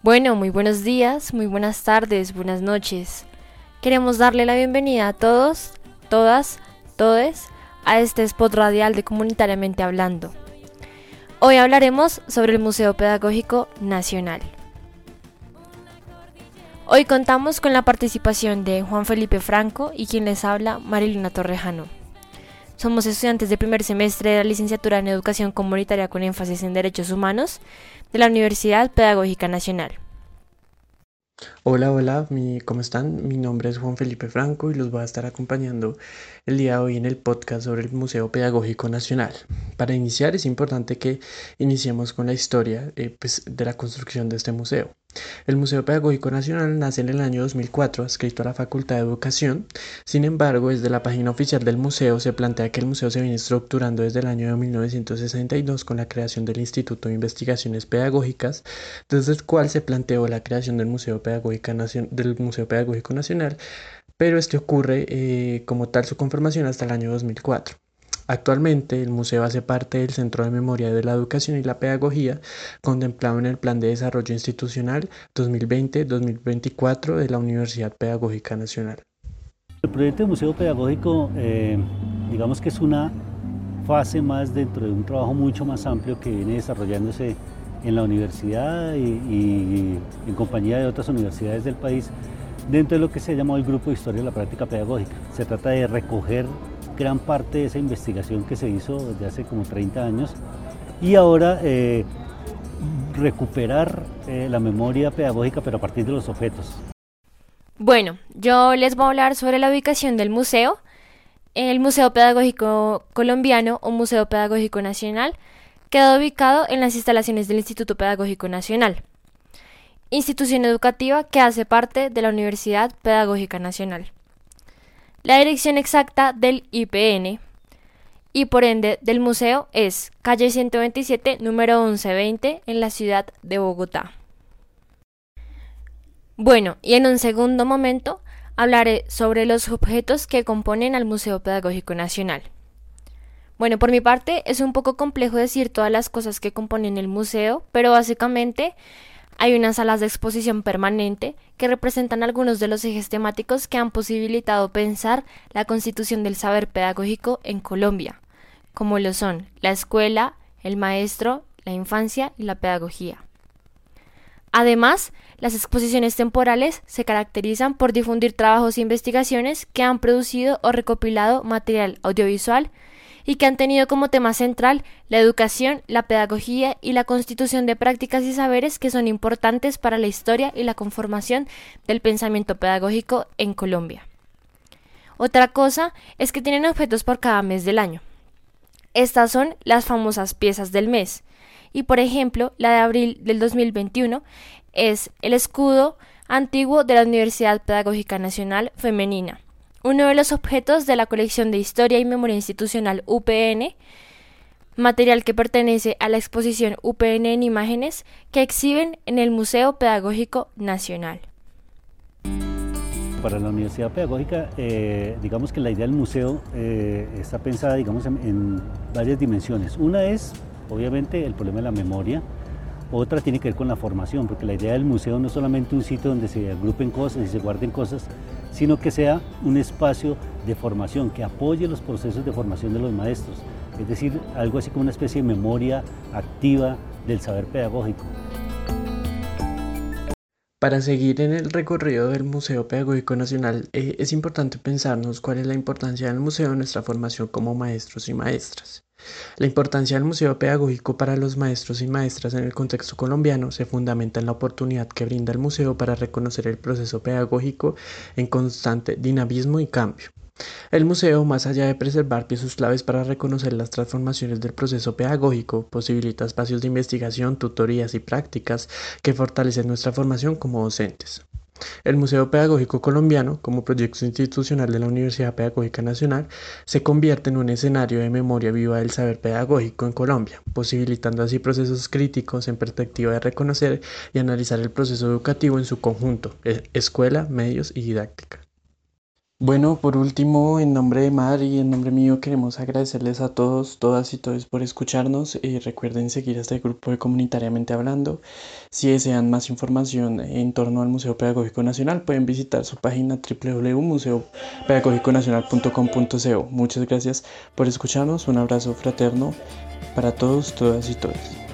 Bueno, muy buenos días, muy buenas tardes, buenas noches. Queremos darle la bienvenida a todos, todas, todes a este spot radial de Comunitariamente Hablando. Hoy hablaremos sobre el Museo Pedagógico Nacional. Hoy contamos con la participación de Juan Felipe Franco y quien les habla, Marilina Torrejano. Somos estudiantes de primer semestre de la licenciatura en Educación Comunitaria con énfasis en Derechos Humanos de la Universidad Pedagógica Nacional. Hola, hola, ¿cómo están? Mi nombre es Juan Felipe Franco y los voy a estar acompañando el día de hoy en el podcast sobre el Museo Pedagógico Nacional. Para iniciar es importante que iniciemos con la historia eh, pues, de la construcción de este museo. El Museo Pedagógico Nacional nace en el año 2004, adscrito a la Facultad de Educación. Sin embargo, desde la página oficial del museo se plantea que el museo se viene estructurando desde el año de 1962 con la creación del Instituto de Investigaciones Pedagógicas, desde el cual se planteó la creación del Museo Pedagógico, Nacional, pero este ocurre eh, como tal su conformación hasta el año 2004. Actualmente el museo hace parte del Centro de Memoria de la Educación y la Pedagogía contemplado en el Plan de Desarrollo Institucional 2020-2024 de la Universidad Pedagógica Nacional. El proyecto de Museo Pedagógico eh, digamos que es una fase más dentro de un trabajo mucho más amplio que viene desarrollándose en la universidad y, y en compañía de otras universidades del país dentro de lo que se llama el Grupo de Historia de la Práctica Pedagógica. Se trata de recoger gran parte de esa investigación que se hizo desde hace como 30 años y ahora eh, recuperar eh, la memoria pedagógica pero a partir de los objetos. Bueno, yo les voy a hablar sobre la ubicación del museo. El Museo Pedagógico Colombiano o Museo Pedagógico Nacional queda ubicado en las instalaciones del Instituto Pedagógico Nacional, institución educativa que hace parte de la Universidad Pedagógica Nacional la dirección exacta del IPN y por ende del museo es calle 127, número 1120, en la ciudad de Bogotá. Bueno, y en un segundo momento hablaré sobre los objetos que componen al Museo Pedagógico Nacional. Bueno, por mi parte es un poco complejo decir todas las cosas que componen el museo, pero básicamente hay unas salas de exposición permanente que representan algunos de los ejes temáticos que han posibilitado pensar la constitución del saber pedagógico en Colombia, como lo son la escuela, el maestro, la infancia y la pedagogía. Además, las exposiciones temporales se caracterizan por difundir trabajos e investigaciones que han producido o recopilado material audiovisual y que han tenido como tema central la educación, la pedagogía y la constitución de prácticas y saberes que son importantes para la historia y la conformación del pensamiento pedagógico en Colombia. Otra cosa es que tienen objetos por cada mes del año. Estas son las famosas piezas del mes. Y por ejemplo, la de abril del 2021 es el escudo antiguo de la Universidad Pedagógica Nacional Femenina uno de los objetos de la colección de Historia y Memoria Institucional UPN, material que pertenece a la exposición UPN en imágenes que exhiben en el Museo Pedagógico Nacional. Para la Universidad Pedagógica, eh, digamos que la idea del museo eh, está pensada digamos, en varias dimensiones. Una es, obviamente, el problema de la memoria, otra tiene que ver con la formación, porque la idea del museo no es solamente un sitio donde se agrupen cosas y se guarden cosas, sino que sea un espacio de formación que apoye los procesos de formación de los maestros. Es decir, algo así como una especie de memoria activa del saber pedagógico. Para seguir en el recorrido del Museo Pedagógico Nacional, eh, es importante pensarnos cuál es la importancia del museo en nuestra formación como maestros y maestras. La importancia del Museo Pedagógico para los maestros y maestras en el contexto colombiano se fundamenta en la oportunidad que brinda el museo para reconocer el proceso pedagógico en constante dinamismo y cambio. El museo, más allá de preservar piezas claves para reconocer las transformaciones del proceso pedagógico, posibilita espacios de investigación, tutorías y prácticas que fortalecen nuestra formación como docentes. El Museo Pedagógico Colombiano, como proyecto institucional de la Universidad Pedagógica Nacional, se convierte en un escenario de memoria viva del saber pedagógico en Colombia, posibilitando así procesos críticos en perspectiva de reconocer y analizar el proceso educativo en su conjunto, e, escuela, medios y didáctica. Bueno, por último, en nombre de Mar y en nombre mío queremos agradecerles a todos, todas y todos por escucharnos y recuerden seguir este grupo de Comunitariamente Hablando. Si desean más información en torno al Museo Pedagógico Nacional pueden visitar su página www.museopedagógiconacional.com.co. Muchas gracias por escucharnos, un abrazo fraterno para todos, todas y todos.